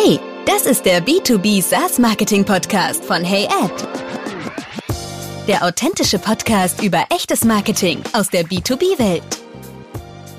Hey, das ist der B2B SaaS Marketing Podcast von HeyAd. Der authentische Podcast über echtes Marketing aus der B2B-Welt.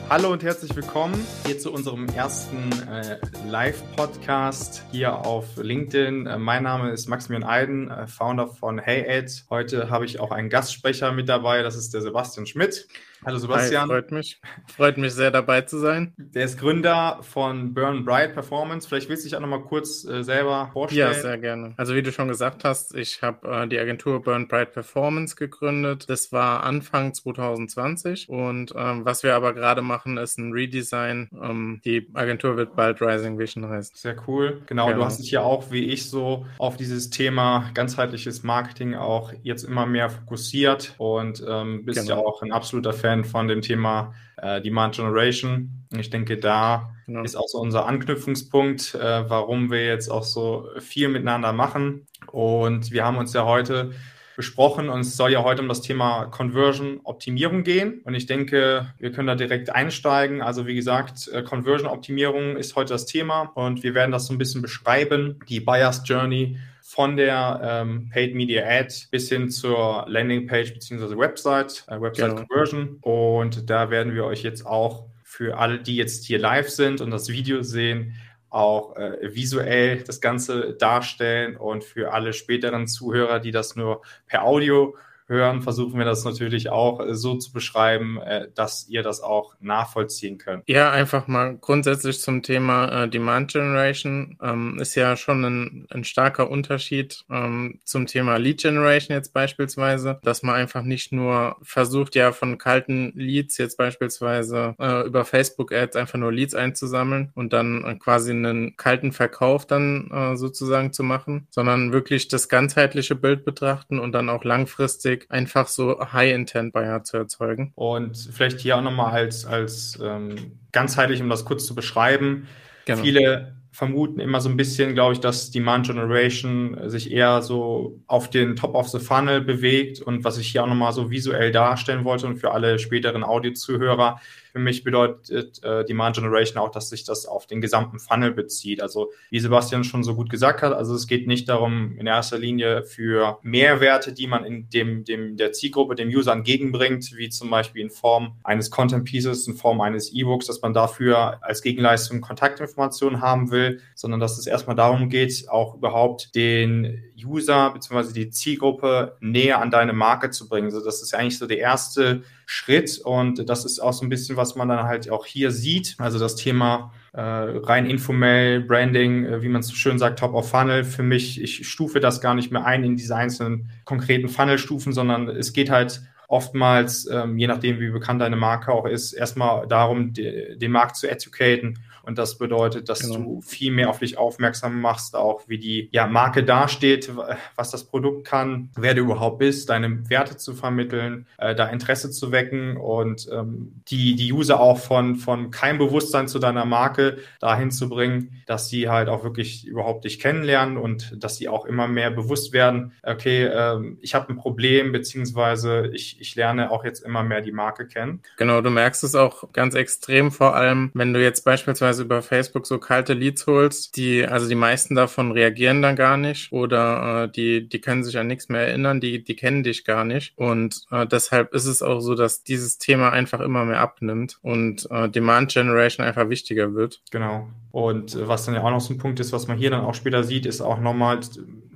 Hallo und herzlich willkommen hier zu unserem ersten äh, Live-Podcast hier auf LinkedIn. Äh, mein Name ist Maximilian Eiden, äh, Founder von HeyAd. Heute habe ich auch einen Gastsprecher mit dabei, das ist der Sebastian Schmidt. Hallo Sebastian. Hi, freut mich. Freut mich sehr dabei zu sein. Der ist Gründer von Burn Bright Performance. Vielleicht willst du dich auch noch mal kurz äh, selber vorstellen. Ja, sehr gerne. Also wie du schon gesagt hast, ich habe äh, die Agentur Burn Bright Performance gegründet. Das war Anfang 2020 und ähm, was wir aber gerade machen, ist ein Redesign. Ähm, die Agentur wird bald Rising Vision heißen. Sehr cool. Genau, genau, du hast dich ja auch wie ich so auf dieses Thema ganzheitliches Marketing auch jetzt immer mehr fokussiert und ähm, bist genau. ja auch ein absoluter Fan Fan von dem Thema äh, Demand Generation. Ich denke, da genau. ist auch so unser Anknüpfungspunkt, äh, warum wir jetzt auch so viel miteinander machen. Und wir haben uns ja heute besprochen und es soll ja heute um das Thema Conversion Optimierung gehen. Und ich denke, wir können da direkt einsteigen. Also wie gesagt, äh, Conversion Optimierung ist heute das Thema und wir werden das so ein bisschen beschreiben, die Buyers Journey von der ähm, Paid Media Ad bis hin zur Landingpage bzw. Website, äh, Website genau. Conversion. Und da werden wir euch jetzt auch für alle, die jetzt hier live sind und das Video sehen, auch äh, visuell das Ganze darstellen und für alle späteren Zuhörer, die das nur per Audio hören, versuchen wir das natürlich auch äh, so zu beschreiben, äh, dass ihr das auch nachvollziehen könnt. Ja, einfach mal grundsätzlich zum Thema äh, Demand Generation ähm, ist ja schon ein, ein starker Unterschied ähm, zum Thema Lead Generation jetzt beispielsweise, dass man einfach nicht nur versucht, ja von kalten Leads jetzt beispielsweise über Facebook Ads einfach nur Leads einzusammeln und dann quasi einen kalten Verkauf dann sozusagen zu machen, sondern wirklich das ganzheitliche Bild betrachten und dann auch langfristig Weg, einfach so High-Intent-Buyer zu erzeugen. Und vielleicht hier auch nochmal als, als ähm, ganzheitlich, um das kurz zu beschreiben. Genau. Viele vermuten immer so ein bisschen, glaube ich, dass Demand Generation sich eher so auf den Top of the Funnel bewegt und was ich hier auch nochmal so visuell darstellen wollte und für alle späteren Audiozuhörer, für mich bedeutet äh, Demand Generation auch, dass sich das auf den gesamten Funnel bezieht. Also wie Sebastian schon so gut gesagt hat, also es geht nicht darum, in erster Linie für Mehrwerte, die man in dem, dem der Zielgruppe, dem User entgegenbringt, wie zum Beispiel in Form eines Content Pieces, in Form eines E-Books, dass man dafür als Gegenleistung Kontaktinformationen haben will, sondern dass es erstmal darum geht, auch überhaupt den User bzw. die Zielgruppe näher an deine Marke zu bringen. Also das ist eigentlich so der erste Schritt und das ist auch so ein bisschen, was man dann halt auch hier sieht. Also das Thema äh, rein informell, Branding, äh, wie man so schön sagt, Top of Funnel. Für mich, ich stufe das gar nicht mehr ein in diese einzelnen konkreten Funnel-Stufen, sondern es geht halt oftmals, ähm, je nachdem, wie bekannt deine Marke auch ist, erstmal darum, de, den Markt zu educaten und das bedeutet, dass genau. du viel mehr auf dich aufmerksam machst, auch wie die ja, Marke dasteht, was das Produkt kann, wer du überhaupt bist, deine Werte zu vermitteln, äh, da Interesse zu wecken und ähm, die, die User auch von, von kein Bewusstsein zu deiner Marke dahin zu bringen, dass sie halt auch wirklich überhaupt dich kennenlernen und dass sie auch immer mehr bewusst werden, okay, äh, ich habe ein Problem, beziehungsweise ich, ich lerne auch jetzt immer mehr die Marke kennen. Genau, du merkst es auch ganz extrem, vor allem, wenn du jetzt beispielsweise über Facebook so kalte Leads holst, die, also die meisten davon reagieren dann gar nicht oder äh, die, die können sich an nichts mehr erinnern, die, die kennen dich gar nicht. Und äh, deshalb ist es auch so, dass dieses Thema einfach immer mehr abnimmt und äh, Demand Generation einfach wichtiger wird. Genau. Und äh, was dann ja auch noch so ein Punkt ist, was man hier dann auch später sieht, ist auch nochmal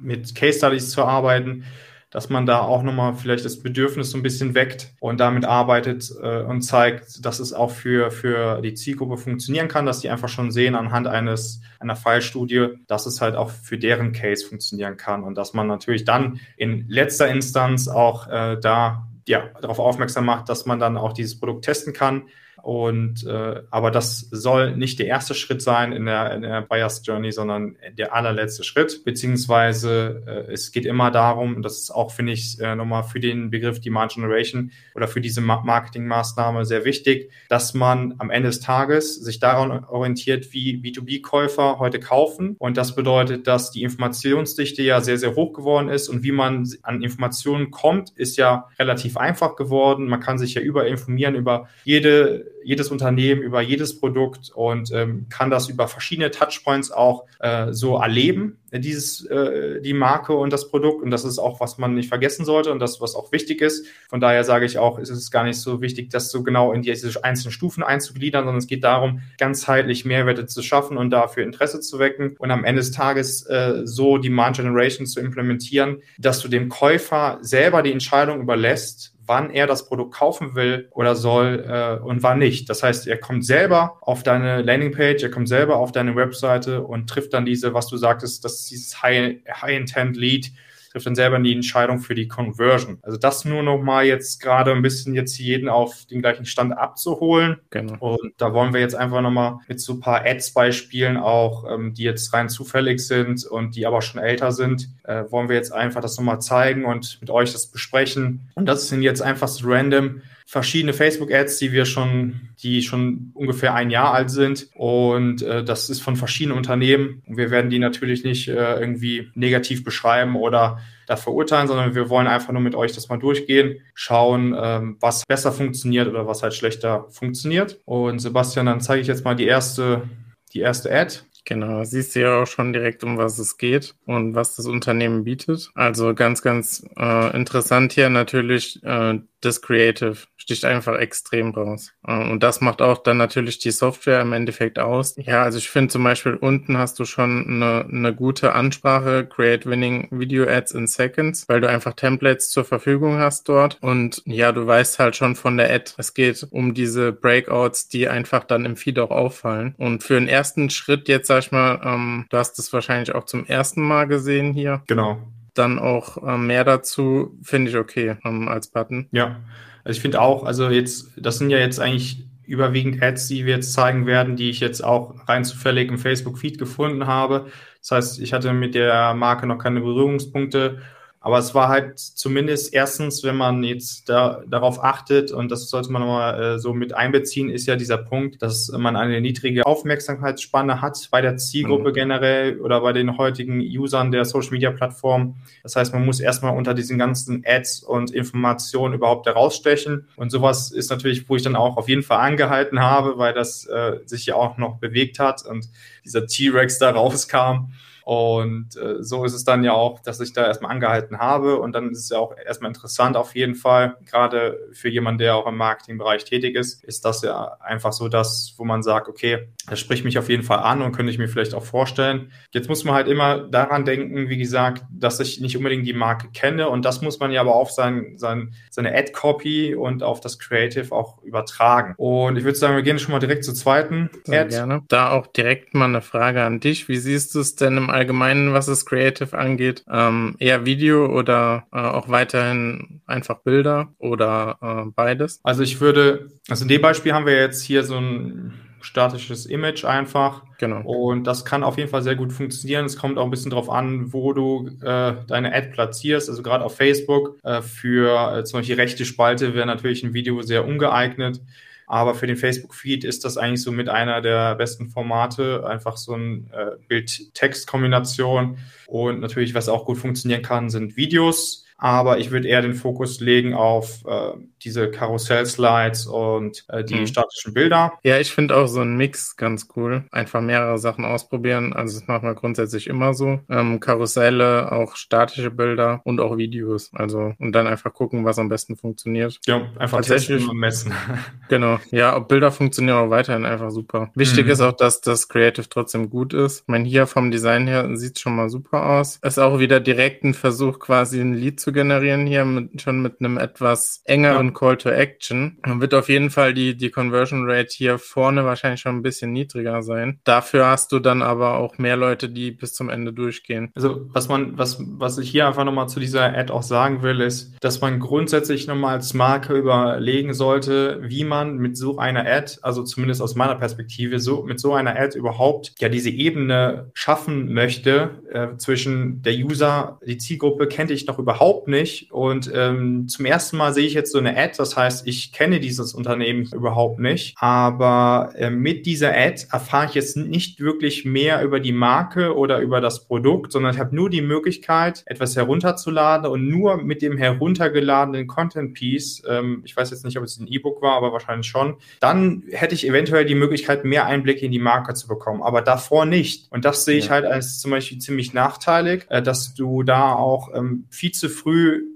mit Case Studies zu arbeiten dass man da auch nochmal vielleicht das Bedürfnis so ein bisschen weckt und damit arbeitet äh, und zeigt, dass es auch für, für die Zielgruppe funktionieren kann, dass die einfach schon sehen anhand eines, einer Fallstudie, dass es halt auch für deren Case funktionieren kann und dass man natürlich dann in letzter Instanz auch äh, da ja, darauf aufmerksam macht, dass man dann auch dieses Produkt testen kann, und äh, aber das soll nicht der erste Schritt sein in der, in der Buyers Journey, sondern der allerletzte Schritt. Beziehungsweise äh, es geht immer darum, und das ist auch, finde ich, äh, nochmal für den Begriff Demand Generation oder für diese Marketingmaßnahme sehr wichtig, dass man am Ende des Tages sich daran orientiert, wie B2B-Käufer heute kaufen. Und das bedeutet, dass die Informationsdichte ja sehr, sehr hoch geworden ist und wie man an Informationen kommt, ist ja relativ einfach geworden. Man kann sich ja überinformieren über jede jedes Unternehmen, über jedes Produkt und ähm, kann das über verschiedene Touchpoints auch äh, so erleben, dieses, äh, die Marke und das Produkt. Und das ist auch, was man nicht vergessen sollte und das, was auch wichtig ist. Von daher sage ich auch, ist es gar nicht so wichtig, das so genau in diese einzelnen Stufen einzugliedern, sondern es geht darum, ganzheitlich Mehrwerte zu schaffen und dafür Interesse zu wecken und am Ende des Tages äh, so Demand Generation zu implementieren, dass du dem Käufer selber die Entscheidung überlässt, wann er das Produkt kaufen will oder soll äh, und wann nicht. Das heißt, er kommt selber auf deine Landingpage, er kommt selber auf deine Webseite und trifft dann diese, was du sagtest, das ist dieses High-Intent-Lead, trifft dann selber die Entscheidung für die Conversion. Also das nur noch mal jetzt gerade ein bisschen jetzt jeden auf den gleichen Stand abzuholen. Genau. Und da wollen wir jetzt einfach noch mal mit so ein paar Ads-Beispielen auch, ähm, die jetzt rein zufällig sind und die aber schon älter sind, äh, wollen wir jetzt einfach das noch mal zeigen und mit euch das besprechen. Und das sind jetzt einfach so random verschiedene Facebook-Ads, die wir schon, die schon ungefähr ein Jahr alt sind. Und äh, das ist von verschiedenen Unternehmen. Und wir werden die natürlich nicht äh, irgendwie negativ beschreiben oder da verurteilen, sondern wir wollen einfach nur mit euch das mal durchgehen, schauen, ähm, was besser funktioniert oder was halt schlechter funktioniert. Und Sebastian, dann zeige ich jetzt mal die erste, die erste Ad. Genau, siehst du ja auch schon direkt, um was es geht und was das Unternehmen bietet. Also ganz, ganz äh, interessant hier natürlich äh, das Creative sticht einfach extrem raus. Äh, und das macht auch dann natürlich die Software im Endeffekt aus. Ja, also ich finde zum Beispiel unten hast du schon eine, eine gute Ansprache, Create Winning Video Ads in Seconds, weil du einfach Templates zur Verfügung hast dort. Und ja, du weißt halt schon von der Ad, es geht um diese Breakouts, die einfach dann im Feed auch auffallen. Und für den ersten Schritt jetzt, sag ich mal, ähm, du hast es wahrscheinlich auch zum ersten Mal gesehen hier. Genau dann auch äh, mehr dazu, finde ich okay ähm, als Button. Ja, also ich finde auch, also jetzt, das sind ja jetzt eigentlich überwiegend Ads, die wir jetzt zeigen werden, die ich jetzt auch rein zufällig im Facebook-Feed gefunden habe. Das heißt, ich hatte mit der Marke noch keine Berührungspunkte aber es war halt zumindest erstens, wenn man jetzt da, darauf achtet, und das sollte man nochmal äh, so mit einbeziehen, ist ja dieser Punkt, dass man eine niedrige Aufmerksamkeitsspanne hat bei der Zielgruppe mhm. generell oder bei den heutigen Usern der Social Media Plattform. Das heißt, man muss erstmal unter diesen ganzen Ads und Informationen überhaupt herausstechen. Und sowas ist natürlich, wo ich dann auch auf jeden Fall angehalten habe, weil das äh, sich ja auch noch bewegt hat und dieser T-Rex da rauskam. Und äh, so ist es dann ja auch, dass ich da erstmal angehalten habe. Und dann ist es ja auch erstmal interessant auf jeden Fall, gerade für jemanden, der auch im Marketingbereich tätig ist, ist das ja einfach so das, wo man sagt, okay, das spricht mich auf jeden Fall an und könnte ich mir vielleicht auch vorstellen. Jetzt muss man halt immer daran denken, wie gesagt, dass ich nicht unbedingt die Marke kenne. Und das muss man ja aber auf sein, sein, seine Ad-Copy und auf das Creative auch übertragen. Und ich würde sagen, wir gehen schon mal direkt zur zweiten Ad. Gerne. Da auch direkt mal eine Frage an dich. Wie siehst du es denn im Allgemeinen, was das Creative angeht? Ähm, eher Video oder äh, auch weiterhin einfach Bilder oder äh, beides? Also ich würde, also in dem Beispiel haben wir jetzt hier so ein statisches Image einfach. Genau. Und das kann auf jeden Fall sehr gut funktionieren. Es kommt auch ein bisschen drauf an, wo du äh, deine Ad platzierst. Also gerade auf Facebook äh, für äh, zum Beispiel rechte Spalte wäre natürlich ein Video sehr ungeeignet. Aber für den Facebook-Feed ist das eigentlich so mit einer der besten Formate. Einfach so ein äh, Bild-Text-Kombination. Und natürlich, was auch gut funktionieren kann, sind Videos. Aber ich würde eher den Fokus legen auf äh, diese Karussell-Slides und äh, die mhm. statischen Bilder. Ja, ich finde auch so ein Mix ganz cool. Einfach mehrere Sachen ausprobieren. Also das machen wir grundsätzlich immer so. Ähm, Karusselle, auch statische Bilder und auch Videos. Also und dann einfach gucken, was am besten funktioniert. Ja, einfach testen und messen. genau. Ja, ob Bilder funktionieren auch weiterhin einfach super. Wichtig mhm. ist auch, dass das Creative trotzdem gut ist. Ich meine, hier vom Design her sieht es schon mal super aus. Ist auch wieder direkt ein Versuch, quasi ein Lied zu generieren hier mit, schon mit einem etwas engeren Call to Action. Dann wird auf jeden Fall die, die Conversion Rate hier vorne wahrscheinlich schon ein bisschen niedriger sein. Dafür hast du dann aber auch mehr Leute, die bis zum Ende durchgehen. Also was man, was, was ich hier einfach nochmal zu dieser Ad auch sagen will, ist, dass man grundsätzlich nochmal als Marke überlegen sollte, wie man mit so einer Ad, also zumindest aus meiner Perspektive, so mit so einer Ad überhaupt ja diese Ebene schaffen möchte äh, zwischen der User, die Zielgruppe kennt ich noch überhaupt überhaupt nicht. Und ähm, zum ersten Mal sehe ich jetzt so eine Ad. Das heißt, ich kenne dieses Unternehmen überhaupt nicht. Aber äh, mit dieser Ad erfahre ich jetzt nicht wirklich mehr über die Marke oder über das Produkt, sondern ich habe nur die Möglichkeit, etwas herunterzuladen und nur mit dem heruntergeladenen Content Piece, ähm, ich weiß jetzt nicht, ob es ein E-Book war, aber wahrscheinlich schon, dann hätte ich eventuell die Möglichkeit, mehr Einblicke in die Marke zu bekommen. Aber davor nicht. Und das sehe ich ja. halt als zum Beispiel ziemlich nachteilig, äh, dass du da auch ähm, viel zu früh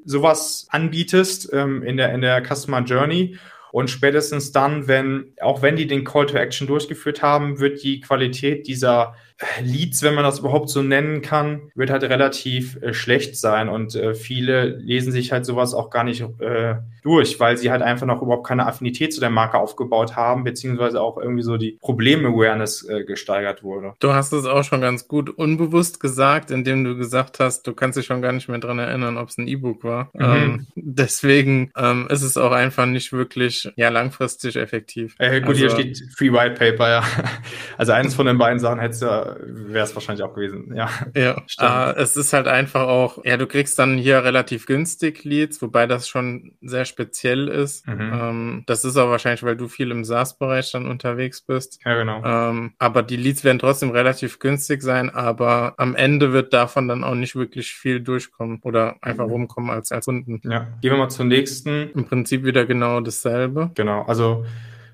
sowas anbietest ähm, in der in der Customer Journey. Und spätestens dann, wenn, auch wenn die den Call to Action durchgeführt haben, wird die Qualität dieser Leads, wenn man das überhaupt so nennen kann, wird halt relativ äh, schlecht sein und äh, viele lesen sich halt sowas auch gar nicht äh, durch, weil sie halt einfach noch überhaupt keine Affinität zu der Marke aufgebaut haben, beziehungsweise auch irgendwie so die Problem-Awareness äh, gesteigert wurde. Du hast es auch schon ganz gut unbewusst gesagt, indem du gesagt hast, du kannst dich schon gar nicht mehr dran erinnern, ob es ein E-Book war. Mhm. Ähm, deswegen ähm, ist es auch einfach nicht wirklich ja langfristig effektiv. Äh, gut, also, hier steht Free White Paper, ja. Also eines von den beiden Sachen hättest du wäre es wahrscheinlich auch gewesen. Ja, ja. Äh, es ist halt einfach auch, ja, du kriegst dann hier relativ günstig Leads, wobei das schon sehr speziell ist. Mhm. Ähm, das ist auch wahrscheinlich, weil du viel im SaaS-Bereich dann unterwegs bist. Ja, genau. Ähm, aber die Leads werden trotzdem relativ günstig sein, aber am Ende wird davon dann auch nicht wirklich viel durchkommen oder einfach mhm. rumkommen als, als Kunden. Ja, gehen wir mal zum nächsten. Im Prinzip wieder genau dasselbe. Genau, also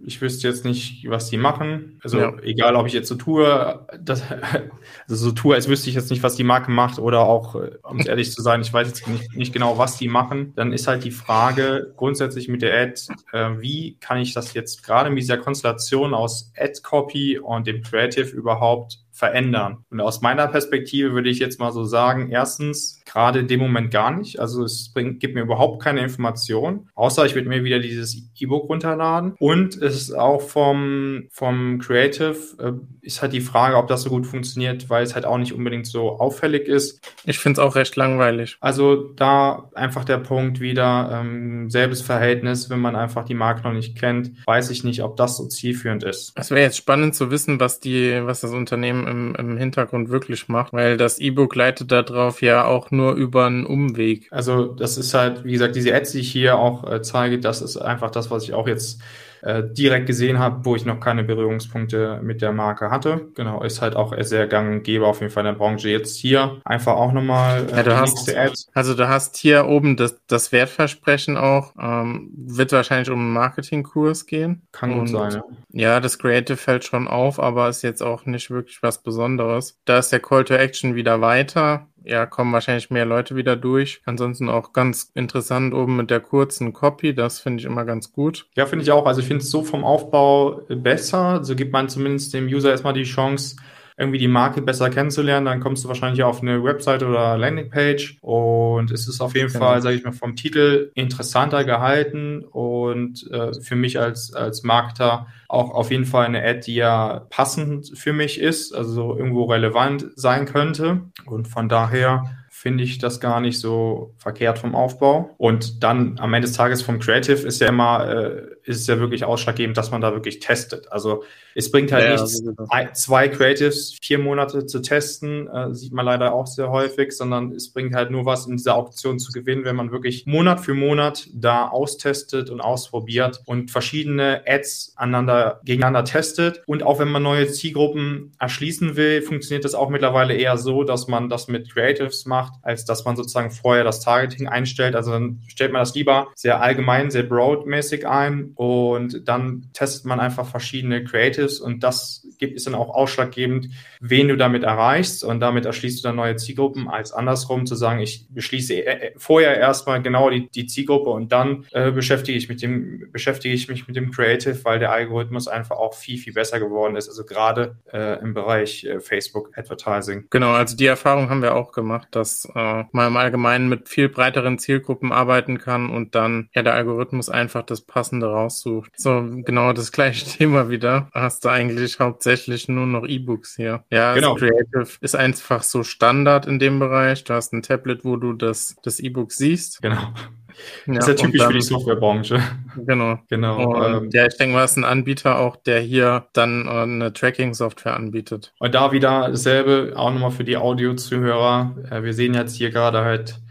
ich wüsste jetzt nicht, was die machen. Also ja. egal, ob ich jetzt so tue, das, also so tue, als wüsste ich jetzt nicht, was die Marke macht oder auch, äh, um es ehrlich zu sein, ich weiß jetzt nicht, nicht, genau, was die machen. Dann ist halt die Frage grundsätzlich mit der Ad, äh, wie kann ich das jetzt gerade mit dieser Konstellation aus Ad-Copy und dem Creative überhaupt verändern? Und aus meiner Perspektive würde ich jetzt mal so sagen, erstens, gerade in dem Moment gar nicht. Also es bringt, gibt mir überhaupt keine Information, außer ich würde mir wieder dieses E-Book runterladen. Und es ist auch vom, vom Creative, äh, ist halt die Frage, ob das so gut funktioniert, weil es halt auch nicht unbedingt so auffällig ist. Ich finde es auch recht langweilig. Also da einfach der Punkt wieder, ähm, selbes Verhältnis, wenn man einfach die Marke noch nicht kennt, weiß ich nicht, ob das so zielführend ist. Es wäre jetzt spannend zu wissen, was die, was das Unternehmen im, im Hintergrund wirklich macht, weil das E-Book leitet darauf ja auch nur über einen Umweg. Also das ist halt, wie gesagt, diese Ads, die ich hier auch äh, zeige, das ist einfach das, was ich auch jetzt äh, direkt gesehen habe, wo ich noch keine Berührungspunkte mit der Marke hatte. Genau, ist halt auch sehr gang und gäbe auf jeden Fall in der Branche. Jetzt hier einfach auch nochmal äh, ja, du hast, Ad. Also du hast hier oben das, das Wertversprechen auch, ähm, wird wahrscheinlich um einen Marketingkurs gehen. Kann gut sein, ja. Ja, das Creative fällt schon auf, aber ist jetzt auch nicht wirklich was Besonderes. Da ist der Call to Action wieder weiter ja, kommen wahrscheinlich mehr Leute wieder durch. Ansonsten auch ganz interessant oben mit der kurzen Copy. Das finde ich immer ganz gut. Ja, finde ich auch. Also ich finde es so vom Aufbau besser. So gibt man zumindest dem User erstmal die Chance, irgendwie die Marke besser kennenzulernen, dann kommst du wahrscheinlich auf eine Website oder Landingpage und es ist auf jeden genau. Fall, sage ich mal, vom Titel interessanter gehalten und äh, für mich als, als Marketer auch auf jeden Fall eine Ad, die ja passend für mich ist, also irgendwo relevant sein könnte und von daher finde ich das gar nicht so verkehrt vom Aufbau. Und dann am Ende des Tages vom Creative ist ja immer, äh, ist es ja wirklich ausschlaggebend, dass man da wirklich testet. Also es bringt halt ja, nichts, zwei Creatives vier Monate zu testen, äh, sieht man leider auch sehr häufig, sondern es bringt halt nur was, in dieser Auktion zu gewinnen, wenn man wirklich Monat für Monat da austestet und ausprobiert und verschiedene Ads aneinander, gegeneinander testet. Und auch wenn man neue Zielgruppen erschließen will, funktioniert das auch mittlerweile eher so, dass man das mit Creatives macht, als dass man sozusagen vorher das Targeting einstellt. Also dann stellt man das lieber sehr allgemein, sehr broadmäßig ein und dann testet man einfach verschiedene Creatives und das gibt, ist dann auch ausschlaggebend, wen du damit erreichst und damit erschließt du dann neue Zielgruppen, als andersrum zu sagen, ich beschließe äh, äh, vorher erstmal genau die, die Zielgruppe und dann äh, beschäftige ich mit dem, beschäftige ich mich mit dem Creative, weil der Algorithmus einfach auch viel, viel besser geworden ist, also gerade äh, im Bereich äh, Facebook Advertising. Genau, also die Erfahrung haben wir auch gemacht, dass äh, man im Allgemeinen mit viel breiteren Zielgruppen arbeiten kann und dann ja der Algorithmus einfach das Passende raussucht. So, genau das gleiche Thema wieder. Hast du eigentlich hauptsächlich nur noch E-Books hier. Ja, genau. Creative ist einfach so Standard in dem Bereich. Du hast ein Tablet, wo du das, das E-Book siehst. Genau. Ja, ist ja typisch dann, für die Softwarebranche. Genau. genau. Und, ähm, ja, ich denke mal, es ist ein Anbieter auch, der hier dann äh, eine Tracking-Software anbietet. Und da wieder dasselbe, auch nochmal für die Audio-Zuhörer. Äh, wir sehen jetzt hier gerade halt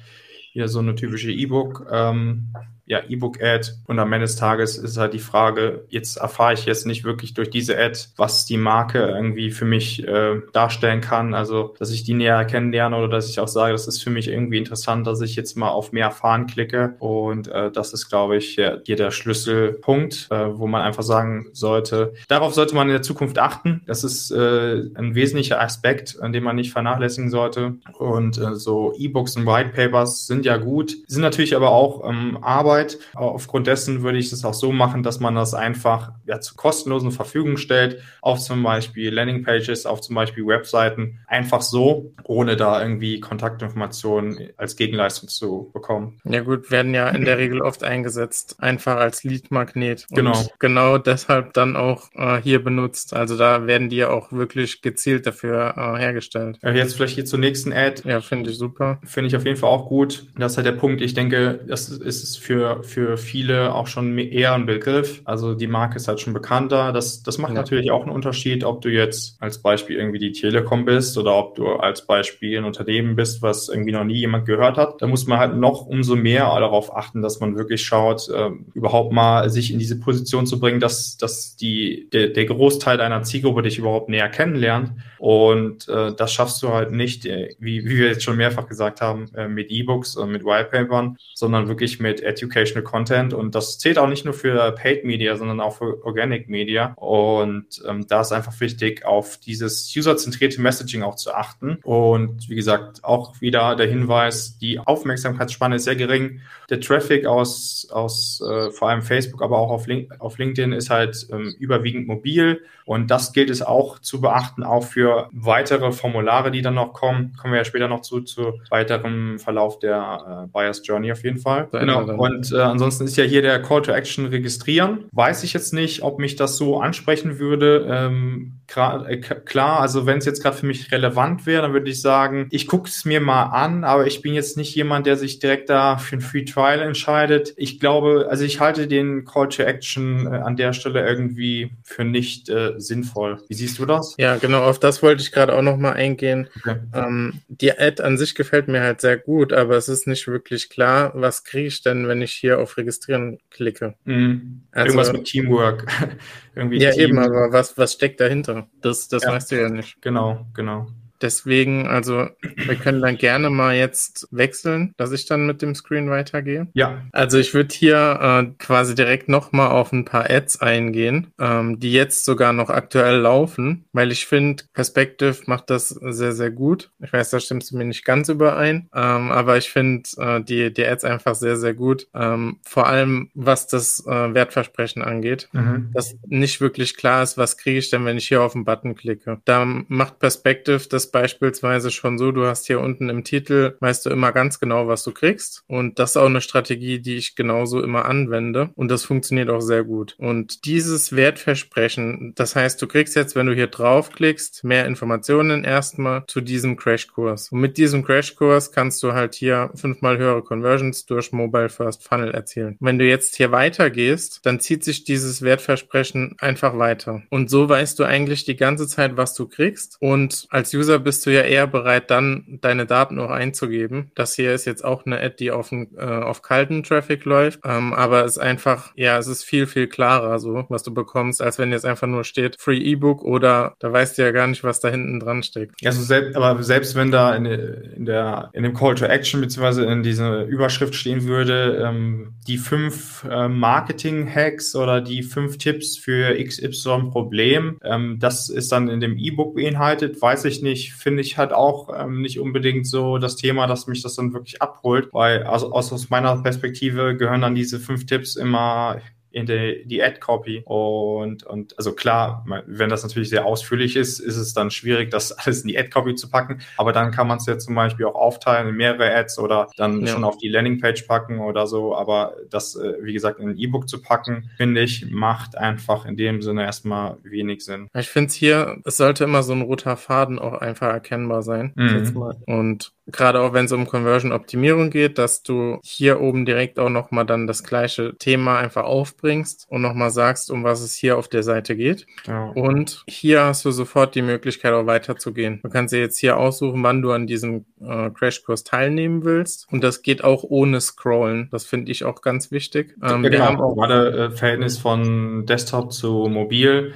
hier so eine typische E-Book, ähm, ja, E-Book-Ad. Und am Ende des Tages ist halt die Frage, jetzt erfahre ich jetzt nicht wirklich durch diese Ad, was die Marke irgendwie für mich äh, darstellen kann. Also, dass ich die näher kennenlerne oder dass ich auch sage, das ist für mich irgendwie interessant, dass ich jetzt mal auf mehr erfahren klicke. Und äh, das ist, glaube ich, hier, der Schlüsselpunkt, äh, wo man einfach sagen sollte, darauf sollte man in der Zukunft achten. Das ist äh, ein wesentlicher Aspekt, an dem man nicht vernachlässigen sollte. Und äh, so E-Books und White Papers sind ja gut, sind natürlich aber auch ähm, Arbeit Arbeit. Aufgrund dessen würde ich es auch so machen, dass man das einfach ja, zur kostenlosen Verfügung stellt, auf zum Beispiel Landingpages, auf zum Beispiel Webseiten, einfach so, ohne da irgendwie Kontaktinformationen als Gegenleistung zu bekommen. Ja gut, werden ja in der Regel oft eingesetzt, einfach als Lead-Magnet. Genau. genau deshalb dann auch äh, hier benutzt. Also da werden die ja auch wirklich gezielt dafür äh, hergestellt. Jetzt vielleicht hier zur nächsten Ad. Ja, finde ich super. Finde ich auf jeden Fall auch gut. Das ist halt der Punkt. Ich denke, das ist für für, viele auch schon eher ein Begriff. Also die Marke ist halt schon bekannter. Das, das macht ja. natürlich auch einen Unterschied, ob du jetzt als Beispiel irgendwie die Telekom bist oder ob du als Beispiel ein Unternehmen bist, was irgendwie noch nie jemand gehört hat. Da muss man halt noch umso mehr darauf achten, dass man wirklich schaut, äh, überhaupt mal sich in diese Position zu bringen, dass, dass die, der, der Großteil deiner Zielgruppe dich überhaupt näher kennenlernt. Und äh, das schaffst du halt nicht, äh, wie, wie wir jetzt schon mehrfach gesagt haben, äh, mit E-Books und mit Whitepapern, sondern wirklich mit Education Educational Content und das zählt auch nicht nur für Paid Media, sondern auch für Organic Media. Und ähm, da ist einfach wichtig, auf dieses userzentrierte Messaging auch zu achten. Und wie gesagt, auch wieder der Hinweis, die Aufmerksamkeitsspanne ist sehr gering. Der Traffic aus, aus äh, vor allem Facebook, aber auch auf, Link auf LinkedIn ist halt ähm, überwiegend mobil. Und das gilt es auch zu beachten, auch für weitere Formulare, die dann noch kommen. Kommen wir ja später noch zu, zu weiterem Verlauf der äh, Buyer's Journey auf jeden Fall. Genau. Und äh, ansonsten ist ja hier der Call to Action registrieren. Weiß ich jetzt nicht, ob mich das so ansprechen würde. Ähm, äh, klar, also wenn es jetzt gerade für mich relevant wäre, dann würde ich sagen, ich gucke es mir mal an, aber ich bin jetzt nicht jemand, der sich direkt da für ein Free Trial entscheidet. Ich glaube, also ich halte den Call to Action äh, an der Stelle irgendwie für nicht äh, sinnvoll. Wie siehst du das? Ja, genau, auf das wollte ich gerade auch nochmal eingehen. Okay. Ähm, die Ad an sich gefällt mir halt sehr gut, aber es ist nicht wirklich klar, was kriege ich denn, wenn ich hier auf Registrieren klicke. Mhm. Also, Irgendwas mit Teamwork. Irgendwie ja, Team. eben, aber was, was steckt dahinter? Das, das ja. weißt du ja nicht. Genau, genau. Deswegen, also wir können dann gerne mal jetzt wechseln, dass ich dann mit dem Screen weitergehe. Ja. Also ich würde hier äh, quasi direkt nochmal auf ein paar Ads eingehen, ähm, die jetzt sogar noch aktuell laufen, weil ich finde, Perspective macht das sehr, sehr gut. Ich weiß, da stimmst du mir nicht ganz überein, ähm, aber ich finde äh, die, die Ads einfach sehr, sehr gut. Ähm, vor allem, was das äh, Wertversprechen angeht, mhm. dass nicht wirklich klar ist, was kriege ich denn, wenn ich hier auf den Button klicke. Da macht Perspective das beispielsweise schon so, du hast hier unten im Titel, weißt du immer ganz genau, was du kriegst. Und das ist auch eine Strategie, die ich genauso immer anwende. Und das funktioniert auch sehr gut. Und dieses Wertversprechen, das heißt, du kriegst jetzt, wenn du hier draufklickst, mehr Informationen erstmal zu diesem Crashkurs. Und mit diesem Crashkurs kannst du halt hier fünfmal höhere Conversions durch Mobile First Funnel erzielen. Wenn du jetzt hier weitergehst, dann zieht sich dieses Wertversprechen einfach weiter. Und so weißt du eigentlich die ganze Zeit, was du kriegst. Und als User bist du ja eher bereit, dann deine Daten auch einzugeben. Das hier ist jetzt auch eine Ad, die auf, äh, auf kalten Traffic läuft, ähm, aber es ist einfach, ja, es ist viel, viel klarer so, was du bekommst, als wenn jetzt einfach nur steht Free E-Book oder da weißt du ja gar nicht, was da hinten dran steckt. Also selbst, aber selbst wenn da in, in der, in dem Call to Action beziehungsweise in dieser Überschrift stehen würde, ähm, die fünf äh, Marketing-Hacks oder die fünf Tipps für XY-Problem, ähm, das ist dann in dem E-Book beinhaltet, weiß ich nicht, finde ich halt auch ähm, nicht unbedingt so das Thema, dass mich das dann wirklich abholt, weil also aus meiner Perspektive gehören dann diese fünf Tipps immer in die, die Ad-Copy. Und, und also klar, wenn das natürlich sehr ausführlich ist, ist es dann schwierig, das alles in die Ad-Copy zu packen. Aber dann kann man es ja zum Beispiel auch aufteilen in mehrere Ads oder dann ja. schon auf die Landingpage packen oder so. Aber das, äh, wie gesagt, in ein E-Book zu packen, finde ich, macht einfach in dem Sinne erstmal wenig Sinn. Ich finde es hier, es sollte immer so ein roter Faden auch einfach erkennbar sein. Mhm. Und gerade auch wenn es um Conversion-Optimierung geht, dass du hier oben direkt auch nochmal dann das gleiche Thema einfach aufbringst und nochmal sagst, um was es hier auf der Seite geht. Ja. Und hier hast du sofort die Möglichkeit auch weiterzugehen. Du kannst dir jetzt hier aussuchen, wann du an diesem äh, Crashkurs teilnehmen willst. Und das geht auch ohne Scrollen. Das finde ich auch ganz wichtig. Ähm, ja, genau. wir haben auch gerade äh, Verhältnis von Desktop zu Mobil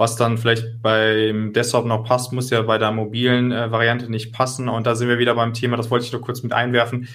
was dann vielleicht beim Desktop noch passt, muss ja bei der mobilen äh, Variante nicht passen. Und da sind wir wieder beim Thema, das wollte ich nur kurz mit einwerfen.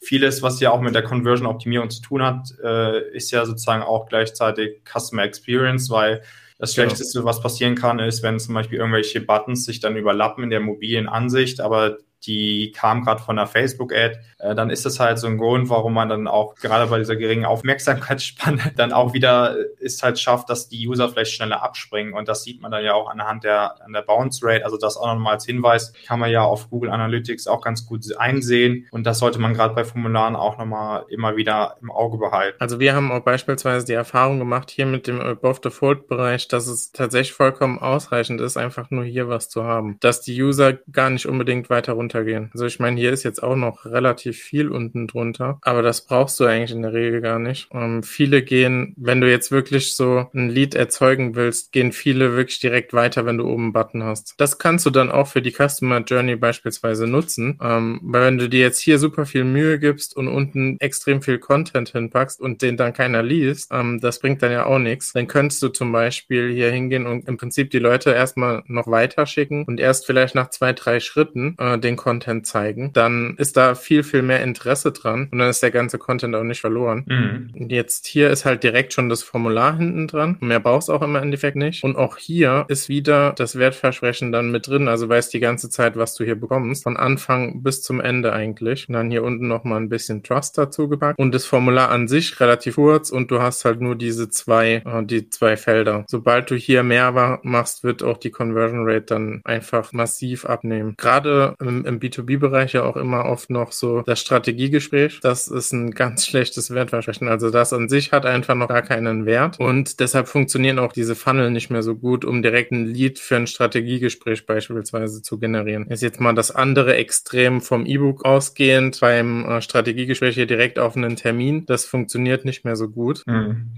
Vieles, was ja auch mit der Conversion-Optimierung zu tun hat, äh, ist ja sozusagen auch gleichzeitig Customer Experience, weil das genau. Schlechteste, was passieren kann, ist, wenn zum Beispiel irgendwelche Buttons sich dann überlappen in der mobilen Ansicht, aber die kam gerade von der Facebook-Ad, äh, dann ist das halt so ein Grund, warum man dann auch gerade bei dieser geringen Aufmerksamkeitsspanne dann auch wieder ist halt schafft, dass die User vielleicht schneller abspringen. Und das sieht man dann ja auch anhand der, an der Bounce Rate. Also das auch nochmal als Hinweis kann man ja auf Google Analytics auch ganz gut einsehen. Und das sollte man gerade bei Formularen auch nochmal immer wieder im Auge behalten. Also wir haben auch beispielsweise die Erfahrung gemacht hier mit dem Above Fold Bereich, dass es tatsächlich vollkommen ausreichend ist, einfach nur hier was zu haben. Dass die User gar nicht unbedingt weiter runter runtergehen. Also ich meine, hier ist jetzt auch noch relativ viel unten drunter, aber das brauchst du eigentlich in der Regel gar nicht. Ähm, viele gehen, wenn du jetzt wirklich so ein Lied erzeugen willst, gehen viele wirklich direkt weiter, wenn du oben einen Button hast. Das kannst du dann auch für die Customer Journey beispielsweise nutzen, ähm, weil wenn du dir jetzt hier super viel Mühe gibst und unten extrem viel Content hinpackst und den dann keiner liest, ähm, das bringt dann ja auch nichts. Dann könntest du zum Beispiel hier hingehen und im Prinzip die Leute erstmal noch weiter schicken und erst vielleicht nach zwei, drei Schritten äh, den Content zeigen, dann ist da viel, viel mehr Interesse dran und dann ist der ganze Content auch nicht verloren. Mhm. Jetzt hier ist halt direkt schon das Formular hinten dran. Mehr brauchst auch im Endeffekt nicht. Und auch hier ist wieder das Wertversprechen dann mit drin. Also weißt die ganze Zeit, was du hier bekommst. Von Anfang bis zum Ende eigentlich. Und dann hier unten nochmal ein bisschen Trust dazu gepackt. Und das Formular an sich relativ kurz und du hast halt nur diese zwei, äh, die zwei Felder. Sobald du hier mehr machst, wird auch die Conversion Rate dann einfach massiv abnehmen. Gerade im, im B2B-Bereich ja auch immer oft noch so das Strategiegespräch. Das ist ein ganz schlechtes Wertversprechen. Also das an sich hat einfach noch gar keinen Wert und deshalb funktionieren auch diese Funnel nicht mehr so gut, um direkt ein Lead für ein Strategiegespräch beispielsweise zu generieren. Ist jetzt mal das andere Extrem vom E-Book ausgehend beim äh, Strategiegespräch hier direkt auf einen Termin. Das funktioniert nicht mehr so gut. Mhm.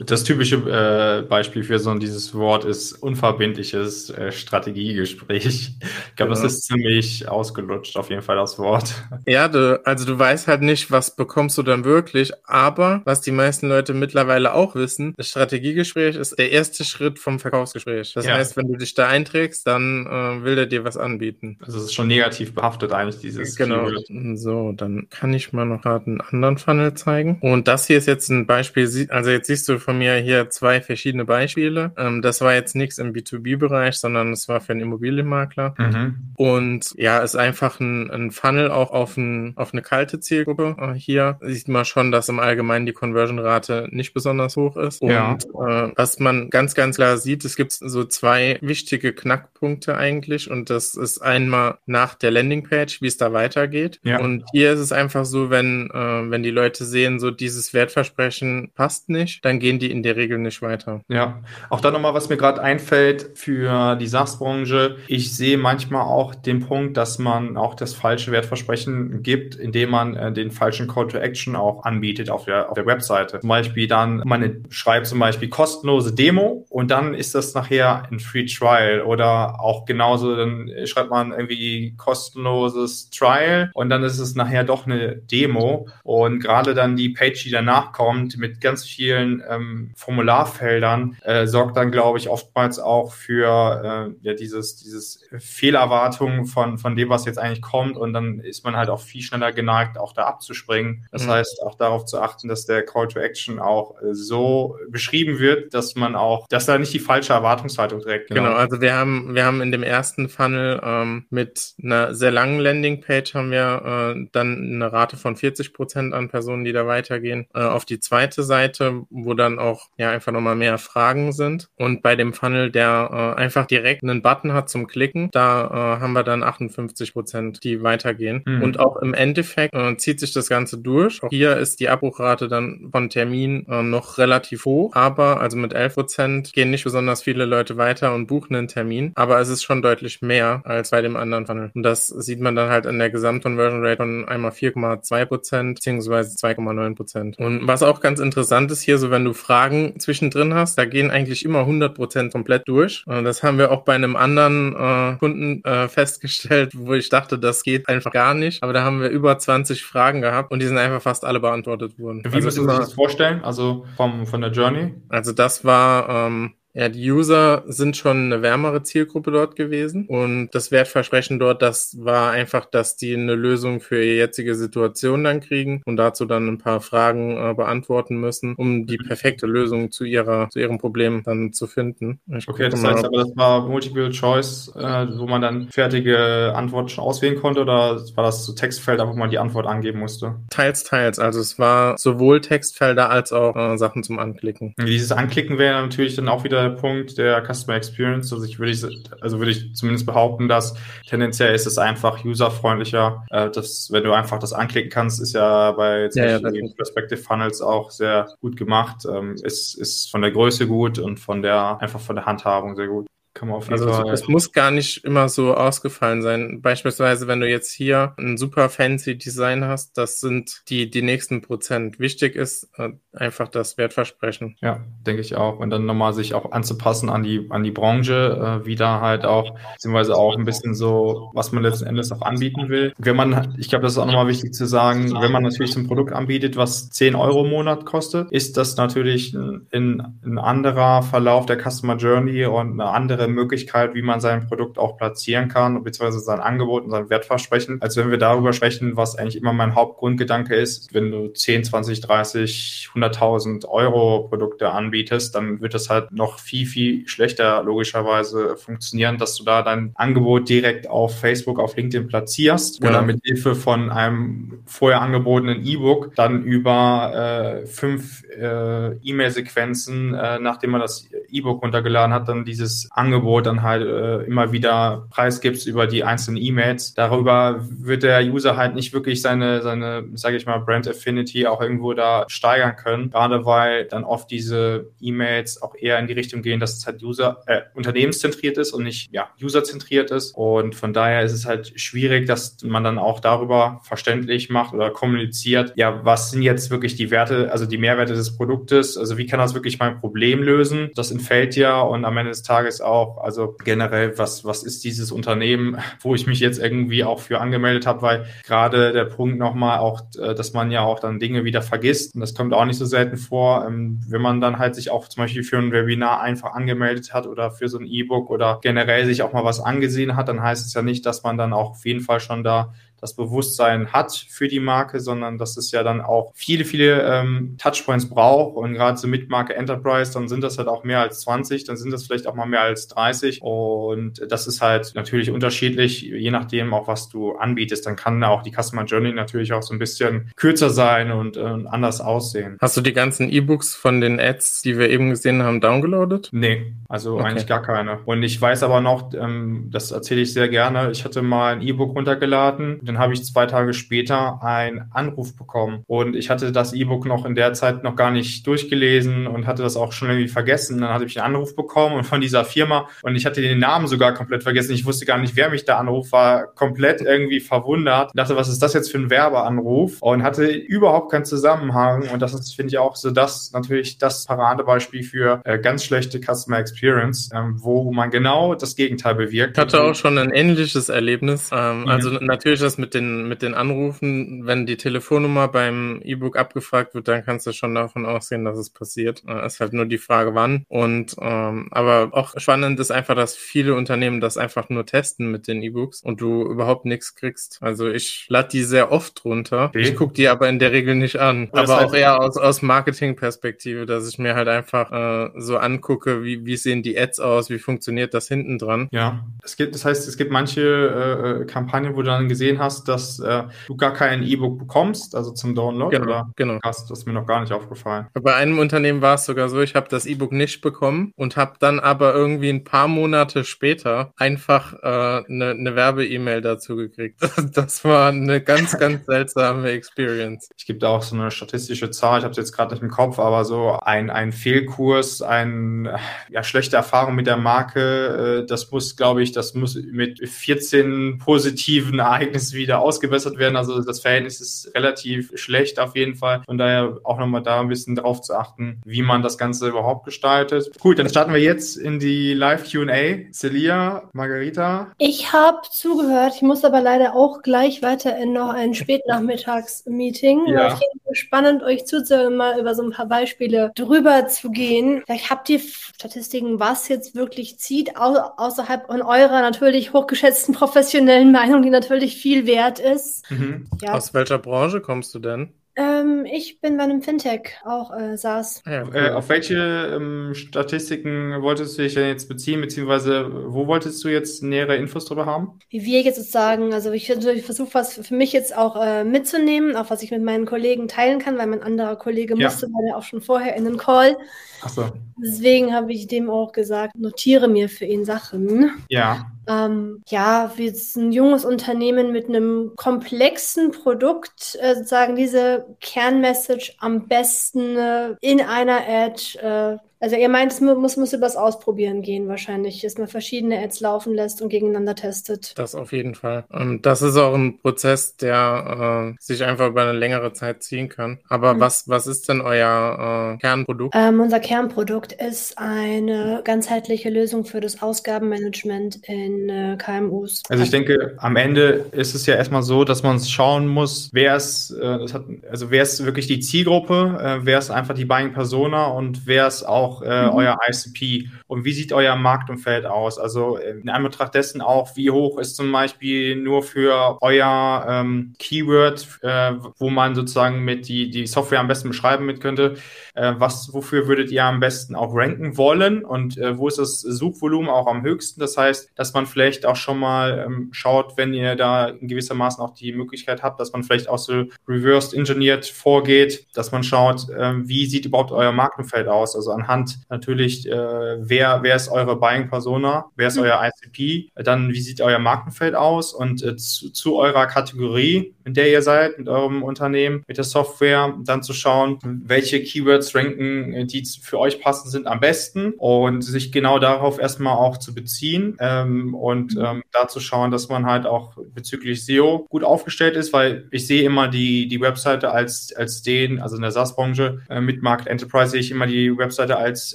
Das typische äh, Beispiel für so dieses Wort ist unverbindliches äh, Strategiegespräch. Ich glaube, ja. das ist ziemlich ausgelutscht, auf jeden Fall das Wort. Ja, du, also du weißt halt nicht, was bekommst du dann wirklich, aber was die meisten Leute mittlerweile auch wissen, das Strategiegespräch ist der erste Schritt vom Verkaufsgespräch. Das ja. heißt, wenn du dich da einträgst, dann äh, will der dir was anbieten. Also es ist schon negativ behaftet eigentlich, dieses Genau. Keyword. So, dann kann ich mal noch gerade einen anderen Funnel zeigen. Und das hier ist jetzt ein Beispiel, also jetzt siehst du von mir hier zwei verschiedene Beispiele. Ähm, das war jetzt nichts im B2B-Bereich, sondern es war für einen Immobilienmakler. Mhm. Und ja, ist einfach ein, ein Funnel auch auf, ein, auf eine kalte Zielgruppe. Äh, hier sieht man schon, dass im Allgemeinen die Conversion-Rate nicht besonders hoch ist. Ja. Und äh, was man ganz, ganz klar sieht, es gibt so zwei wichtige Knackpunkte eigentlich. Und das ist einmal nach der Landingpage, wie es da weitergeht. Ja. Und hier ist es einfach so, wenn, äh, wenn die Leute sehen, so dieses Wertversprechen passt nicht, dann gehen die in der Regel nicht weiter. Ja, auch da nochmal, was mir gerade einfällt für die SaaS-Branche. Ich sehe manchmal auch den Punkt, dass man auch das falsche Wertversprechen gibt, indem man äh, den falschen Call to Action auch anbietet auf der, auf der Webseite. Zum Beispiel dann, man schreibt zum Beispiel kostenlose Demo und dann ist das nachher ein Free Trial oder auch genauso, dann schreibt man irgendwie kostenloses Trial und dann ist es nachher doch eine Demo und gerade dann die Page, die danach kommt mit ganz vielen ähm, Formularfeldern äh, sorgt dann, glaube ich, oftmals auch für äh, ja, dieses, dieses Fehlerwartung von, von dem, was jetzt eigentlich kommt. Und dann ist man halt auch viel schneller geneigt, auch da abzuspringen. Das mhm. heißt, auch darauf zu achten, dass der Call to Action auch äh, so beschrieben wird, dass man auch, dass da nicht die falsche Erwartungshaltung trägt. Genau, genau also wir haben, wir haben in dem ersten Funnel ähm, mit einer sehr langen Landingpage haben wir äh, dann eine Rate von 40 Prozent an Personen, die da weitergehen. Äh, auf die zweite Seite, wo dann auch ja einfach nochmal mehr Fragen sind. Und bei dem Funnel, der äh, einfach direkt einen Button hat zum Klicken, da äh, haben wir dann 58 30 Prozent, die weitergehen. Mhm. Und auch im Endeffekt äh, zieht sich das Ganze durch. Auch hier ist die Abbruchrate dann von Termin äh, noch relativ hoch, aber also mit 11 Prozent gehen nicht besonders viele Leute weiter und buchen einen Termin, aber es ist schon deutlich mehr als bei dem anderen Funnel. Und das sieht man dann halt in der Gesamtconversion Rate von einmal 4,2 Prozent beziehungsweise 2,9 Prozent. Und was auch ganz interessant ist hier, so wenn du Fragen zwischendrin hast, da gehen eigentlich immer 100 Prozent komplett durch. Und das haben wir auch bei einem anderen äh, Kunden äh, festgestellt, wo ich dachte, das geht einfach gar nicht. Aber da haben wir über 20 Fragen gehabt und die sind einfach fast alle beantwortet worden. Wie also müssen Sie sich das vorstellen? Also vom, von der Journey? Also das war ähm, ja, die User sind schon eine wärmere Zielgruppe dort gewesen und das Wertversprechen dort, das war einfach, dass die eine Lösung für ihre jetzige Situation dann kriegen und dazu dann ein paar Fragen äh, beantworten müssen, um die perfekte Lösung zu ihrer zu ihrem Problem dann zu finden. Ich okay, das heißt aber, das war Multiple Choice, äh, wo man dann fertige Antworten schon auswählen konnte oder war das so Textfelder, wo man die Antwort angeben musste? Teils, teils. Also es war sowohl Textfelder als auch äh, Sachen zum Anklicken. Dieses Anklicken wäre natürlich dann auch wieder der Punkt der Customer Experience. Also ich würde ich, also würde ich zumindest behaupten, dass tendenziell ist es einfach userfreundlicher. Äh, dass, wenn du einfach das anklicken kannst, ist ja bei ja, ja, Perspective Funnels auch sehr gut gemacht. Ähm, ist, ist von der Größe gut und von der, einfach von der Handhabung sehr gut. Kann man auf jeden also Fall. Es muss gar nicht immer so ausgefallen sein. Beispielsweise, wenn du jetzt hier ein super fancy Design hast, das sind die, die nächsten Prozent. Wichtig ist äh, einfach das Wertversprechen. Ja, denke ich auch. Und dann nochmal sich auch anzupassen an die, an die Branche, äh, wieder halt auch, beziehungsweise auch ein bisschen so, was man letzten Endes auch anbieten will. Wenn man, ich glaube, das ist auch nochmal wichtig zu sagen, wenn man natürlich ein Produkt anbietet, was 10 Euro im Monat kostet, ist das natürlich ein, ein anderer Verlauf der Customer Journey und eine andere Möglichkeit, wie man sein Produkt auch platzieren kann, beziehungsweise sein Angebot und sein Wertversprechen, als wenn wir darüber sprechen, was eigentlich immer mein Hauptgrundgedanke ist. Wenn du 10, 20, 30, 100.000 Euro Produkte anbietest, dann wird das halt noch viel, viel schlechter logischerweise funktionieren, dass du da dein Angebot direkt auf Facebook, auf LinkedIn platzierst ja. oder mit Hilfe von einem vorher angebotenen E-Book dann über äh, fünf äh, E-Mail-Sequenzen, äh, nachdem man das E-Book runtergeladen hat, dann dieses Angebot Angebot dann halt äh, immer wieder preisgibst über die einzelnen E-Mails. Darüber wird der User halt nicht wirklich seine, seine, sage ich mal, Brand Affinity auch irgendwo da steigern können. Gerade weil dann oft diese E-Mails auch eher in die Richtung gehen, dass es halt User, äh, unternehmenszentriert ist und nicht ja, userzentriert ist. Und von daher ist es halt schwierig, dass man dann auch darüber verständlich macht oder kommuniziert, ja, was sind jetzt wirklich die Werte, also die Mehrwerte des Produktes, also wie kann das wirklich mein Problem lösen? Das entfällt ja und am Ende des Tages auch auch, also generell, was, was ist dieses Unternehmen, wo ich mich jetzt irgendwie auch für angemeldet habe, weil gerade der Punkt nochmal auch, äh, dass man ja auch dann Dinge wieder vergisst. Und das kommt auch nicht so selten vor, ähm, wenn man dann halt sich auch zum Beispiel für ein Webinar einfach angemeldet hat oder für so ein E-Book oder generell sich auch mal was angesehen hat, dann heißt es ja nicht, dass man dann auch auf jeden Fall schon da das Bewusstsein hat für die Marke, sondern dass es ja dann auch viele, viele ähm, Touchpoints braucht und gerade so mit Marke Enterprise, dann sind das halt auch mehr als 20, dann sind das vielleicht auch mal mehr als 30 und das ist halt natürlich unterschiedlich, je nachdem auch, was du anbietest, dann kann auch die Customer Journey natürlich auch so ein bisschen kürzer sein und äh, anders aussehen. Hast du die ganzen E-Books von den Ads, die wir eben gesehen haben, downgeloadet? Nee, also okay. eigentlich gar keine. Und ich weiß aber noch, ähm, das erzähle ich sehr gerne, ich hatte mal ein E-Book runtergeladen, dann habe ich zwei Tage später einen Anruf bekommen. Und ich hatte das E-Book noch in der Zeit noch gar nicht durchgelesen und hatte das auch schon irgendwie vergessen. Dann hatte ich einen Anruf bekommen und von dieser Firma und ich hatte den Namen sogar komplett vergessen. Ich wusste gar nicht, wer mich da anruft, war komplett irgendwie verwundert. Dachte, was ist das jetzt für ein Werbeanruf? Und hatte überhaupt keinen Zusammenhang. Und das ist, finde ich, auch so das natürlich das Paradebeispiel für äh, ganz schlechte Customer Experience, ähm, wo man genau das Gegenteil bewirkt. Ich hatte auch schon ein ähnliches Erlebnis. Ähm, mhm. Also natürlich das mit den, mit den Anrufen, wenn die Telefonnummer beim E-Book abgefragt wird, dann kannst du schon davon ausgehen, dass es passiert. Es äh, ist halt nur die Frage, wann. Und ähm, aber auch spannend ist einfach, dass viele Unternehmen das einfach nur testen mit den E-Books und du überhaupt nichts kriegst. Also ich lade die sehr oft runter. Okay. Ich gucke die aber in der Regel nicht an. Das aber auch eher aus, aus Marketing-Perspektive, dass ich mir halt einfach äh, so angucke, wie, wie sehen die Ads aus, wie funktioniert das hinten dran. Ja, es gibt, das heißt, es gibt manche äh, äh Kampagnen, wo du dann gesehen hast, hast, dass äh, du gar kein E-Book bekommst, also zum Download? Genau, oder? genau. Krass, das ist mir noch gar nicht aufgefallen. Bei einem Unternehmen war es sogar so, ich habe das E-Book nicht bekommen und habe dann aber irgendwie ein paar Monate später einfach eine äh, ne, ne Werbe-E-Mail dazu gekriegt. Das war eine ganz, ganz seltsame Experience. Ich gebe da auch so eine statistische Zahl, ich habe es jetzt gerade nicht im Kopf, aber so ein, ein Fehlkurs, ein ja, schlechte Erfahrung mit der Marke, äh, das muss, glaube ich, das muss mit 14 positiven Ereignissen wieder ausgebessert werden. Also das Verhältnis ist relativ schlecht auf jeden Fall. Von daher auch nochmal da ein bisschen drauf zu achten, wie man das Ganze überhaupt gestaltet. Gut, dann starten wir jetzt in die Live-QA. Celia, Margarita. Ich habe zugehört, ich muss aber leider auch gleich weiter in noch ein Spätnachmittags-Meeting. Ja. Ich spannend, euch zuzuhören, mal über so ein paar Beispiele drüber zu gehen. Vielleicht habt ihr Statistiken, was jetzt wirklich zieht, au außerhalb von eurer natürlich hochgeschätzten professionellen Meinung, die natürlich viel wert ist. Mhm. Ja. Aus welcher Branche kommst du denn? Ähm, ich bin bei einem Fintech auch äh, SaaS. Ja, äh, auf welche ähm, Statistiken wolltest du dich denn jetzt beziehen, beziehungsweise wo wolltest du jetzt nähere Infos drüber haben? Wie wir jetzt sozusagen, also ich, ich versuche was für mich jetzt auch äh, mitzunehmen, auch was ich mit meinen Kollegen teilen kann, weil mein anderer Kollege ja. musste leider auch schon vorher in den Call. Ach so. Deswegen habe ich dem auch gesagt, notiere mir für ihn Sachen. Ja. Ähm, ja, wie jetzt ein junges Unternehmen mit einem komplexen Produkt äh, sozusagen diese Kernmessage am besten äh, in einer Ad äh, also ihr meint, es muss, muss übers Ausprobieren gehen wahrscheinlich, dass man verschiedene Ads laufen lässt und gegeneinander testet. Das auf jeden Fall. Und das ist auch ein Prozess, der äh, sich einfach über eine längere Zeit ziehen kann. Aber mhm. was, was ist denn euer äh, Kernprodukt? Ähm, unser Kernprodukt ist eine ganzheitliche Lösung für das Ausgabenmanagement in äh, KMUs. Also ich denke, am Ende ist es ja erstmal so, dass man schauen muss, wer ist, äh, das hat, also wer ist wirklich die Zielgruppe, äh, wer ist einfach die Buying Persona und wer ist auch auch äh, mhm. euer ICP und wie sieht euer Marktumfeld aus? Also in Anbetracht dessen auch, wie hoch ist zum Beispiel nur für euer ähm, Keyword, äh, wo man sozusagen mit die, die Software am besten beschreiben mit könnte, äh, was, wofür würdet ihr am besten auch ranken wollen und äh, wo ist das Suchvolumen auch am höchsten? Das heißt, dass man vielleicht auch schon mal ähm, schaut, wenn ihr da in gewissermaßen auch die Möglichkeit habt, dass man vielleicht auch so reversed engineert vorgeht, dass man schaut, äh, wie sieht überhaupt euer Marktumfeld aus? Also anhand Hand natürlich, äh, wer, wer ist eure Buying Persona, wer ist mhm. euer ICP, dann wie sieht euer Markenfeld aus und äh, zu, zu, eurer Kategorie, in der ihr seid, mit eurem Unternehmen, mit der Software, dann zu schauen, welche Keywords ranken, die für euch passend sind, am besten und sich genau darauf erstmal auch zu beziehen ähm, und mhm. ähm, da zu schauen, dass man halt auch bezüglich SEO gut aufgestellt ist, weil ich sehe immer die, die Webseite als, als den, also in der SaaS-Branche äh, mit Market Enterprise sehe ich immer die Webseite als als,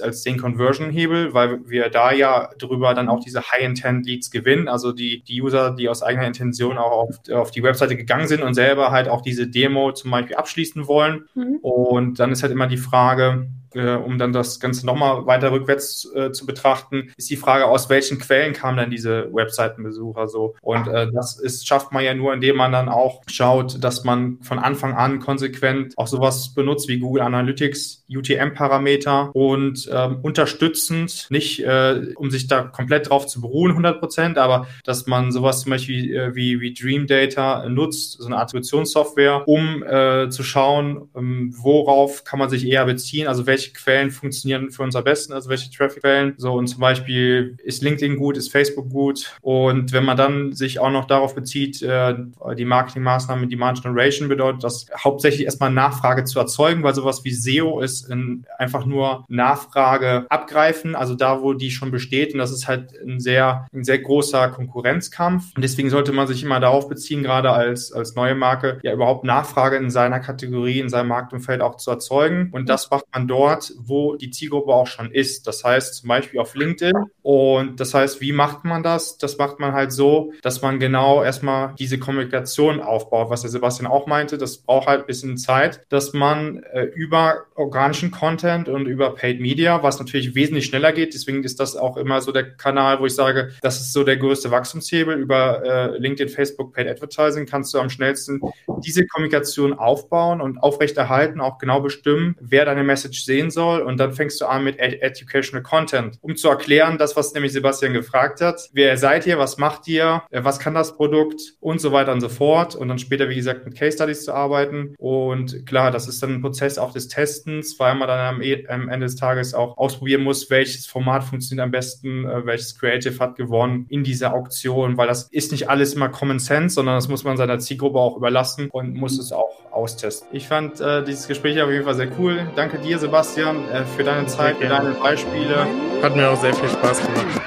als den Conversion-Hebel, weil wir da ja drüber dann auch diese High-Intent-Leads gewinnen, also die, die User, die aus eigener Intention auch auf, auf die Webseite gegangen sind und selber halt auch diese Demo zum Beispiel abschließen wollen. Mhm. Und dann ist halt immer die Frage, äh, um dann das Ganze nochmal weiter rückwärts äh, zu betrachten, ist die Frage, aus welchen Quellen kamen dann diese Webseitenbesucher so? Und äh, das ist, schafft man ja nur, indem man dann auch schaut, dass man von Anfang an konsequent auch sowas benutzt wie Google Analytics, UTM-Parameter und ähm, unterstützend, nicht äh, um sich da komplett drauf zu beruhen, 100 Prozent, aber dass man sowas zum Beispiel äh, wie, wie Dream Data nutzt, so eine Attributionssoftware, um äh, zu schauen, ähm, worauf kann man sich eher beziehen, also welche welche Quellen funktionieren für uns am besten, also welche Traffic-Quellen. So und zum Beispiel ist LinkedIn gut, ist Facebook gut. Und wenn man dann sich auch noch darauf bezieht, äh, die Marketingmaßnahmen, Demand Generation bedeutet das hauptsächlich erstmal Nachfrage zu erzeugen, weil sowas wie SEO ist einfach nur Nachfrage abgreifen, also da, wo die schon besteht. Und das ist halt ein sehr, ein sehr großer Konkurrenzkampf. Und deswegen sollte man sich immer darauf beziehen, gerade als, als neue Marke, ja überhaupt Nachfrage in seiner Kategorie, in seinem Marktumfeld auch zu erzeugen. Und das macht man dort dort, wo die Zielgruppe auch schon ist. Das heißt zum Beispiel auf LinkedIn. Und das heißt, wie macht man das? Das macht man halt so, dass man genau erstmal diese Kommunikation aufbaut, was der Sebastian auch meinte. Das braucht halt ein bisschen Zeit, dass man äh, über organischen Content und über Paid Media, was natürlich wesentlich schneller geht. Deswegen ist das auch immer so der Kanal, wo ich sage, das ist so der größte Wachstumshebel. Über äh, LinkedIn, Facebook, Paid Advertising kannst du am schnellsten diese Kommunikation aufbauen und aufrechterhalten, auch genau bestimmen, wer deine Message sehen sehen soll. Und dann fängst du an mit Ed Educational Content, um zu erklären, das, was nämlich Sebastian gefragt hat. Wer seid ihr? Was macht ihr? Äh, was kann das Produkt? Und so weiter und so fort. Und dann später, wie gesagt, mit Case Studies zu arbeiten. Und klar, das ist dann ein Prozess auch des Testens, weil man dann am, e am Ende des Tages auch ausprobieren muss, welches Format funktioniert am besten, äh, welches Creative hat gewonnen in dieser Auktion, weil das ist nicht alles immer Common Sense, sondern das muss man seiner Zielgruppe auch überlassen und muss es auch austesten. Ich fand äh, dieses Gespräch auf jeden Fall sehr cool. Danke dir, Sebastian, äh, für deine Zeit, für deine Beispiele. Hat mir auch sehr viel Spaß gemacht.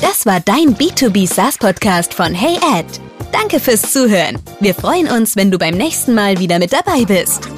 Das war dein B2B SaaS Podcast von Hey Ed. Danke fürs Zuhören. Wir freuen uns, wenn du beim nächsten Mal wieder mit dabei bist.